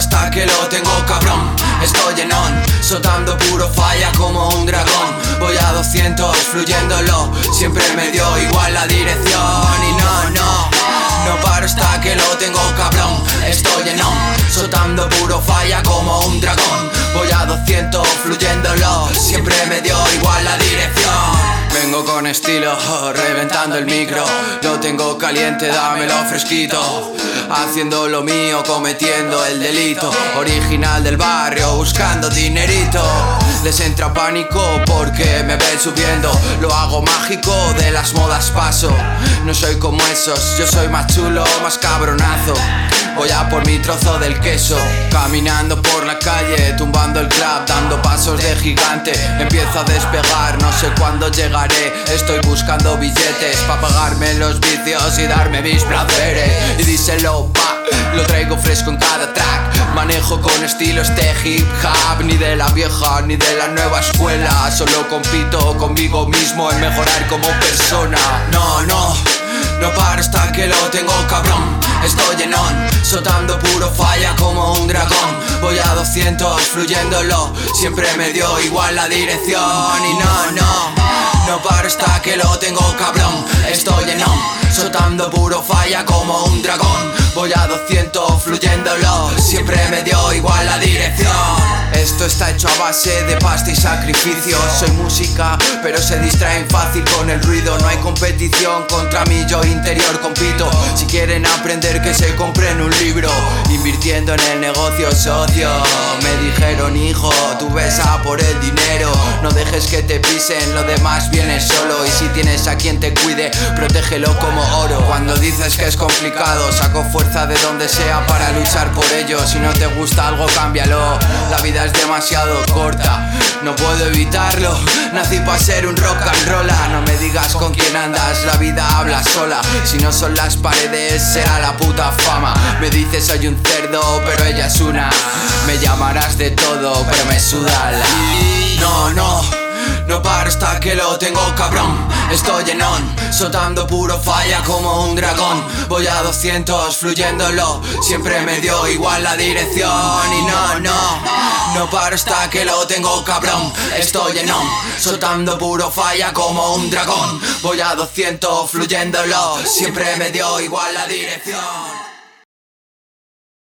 hasta que lo tengo cabrón. Estoy en on, soltando puro falla como un dragón. Voy a 200 fluyéndolo, siempre me dio igual la dirección. Y no, no, no paro hasta que lo tengo cabrón. Estoy en on, soltando puro falla como un dragón. Voy a 200 fluyéndolo, siempre me dio igual la dirección. Vengo con estilo, reventando el micro. Lo tengo caliente, dámelo fresquito. Haciendo lo mío, cometiendo el delito. Original del barrio, buscando dinerito. Les entra pánico porque me ven subiendo. Lo hago mágico, de las modas paso. No soy como esos, yo soy más chulo, más cabronazo. Voy a por mi trozo del queso. Caminando por la calle, tumbando el Dando pasos de gigante. Empiezo a despegar, no sé cuándo llegaré. Estoy buscando billetes Pa' pagarme los vicios y darme mis placeres. Y díselo, pa, lo traigo fresco en cada track. Manejo con estilo este hip hop Ni de la vieja ni de la nueva escuela. Solo compito conmigo mismo en mejorar como persona. No, no, no paro hasta que lo tengo cabrón. Estoy en on, soltando puro falla como un dragón Voy a 200 fluyéndolo Siempre me dio igual la dirección. Y no, no, no paro hasta que lo tengo cabrón. Estoy en on, soltando puro falla como un dragón. Voy a 200 fluyéndolo Siempre me dio igual la dirección esto está hecho a base de pasta y sacrificio. Soy música, pero se distraen fácil con el ruido. No hay competición contra mí, yo interior compito. Si quieren aprender que se compren un libro. Invirtiendo en el negocio socio. Me dijeron hijo, tú ves por el dinero. No dejes que te pisen, lo demás viene solo. Y si tienes a quien te cuide, protégelo como oro. Cuando dices que es complicado, saco fuerza de donde sea para luchar por ello. Si no te gusta algo, cámbialo. La vida es demasiado corta, no puedo evitarlo. Nací para ser un rock and rolla. No me digas con quién andas, la vida habla sola. Si no son las paredes, será la puta fama. Me dices soy un cerdo, pero ella es una. Me llamarás de todo, pero me suda la. No, no. No paro hasta que lo tengo cabrón Estoy en on, soltando puro falla como un dragón. Voy a 200 fluyéndolo Siempre me dio igual la dirección. Y no, no, no paro hasta que lo tengo cabrón. Estoy en on, soltando puro falla como un dragón. Voy a 200 fluyéndolo Siempre me dio igual la dirección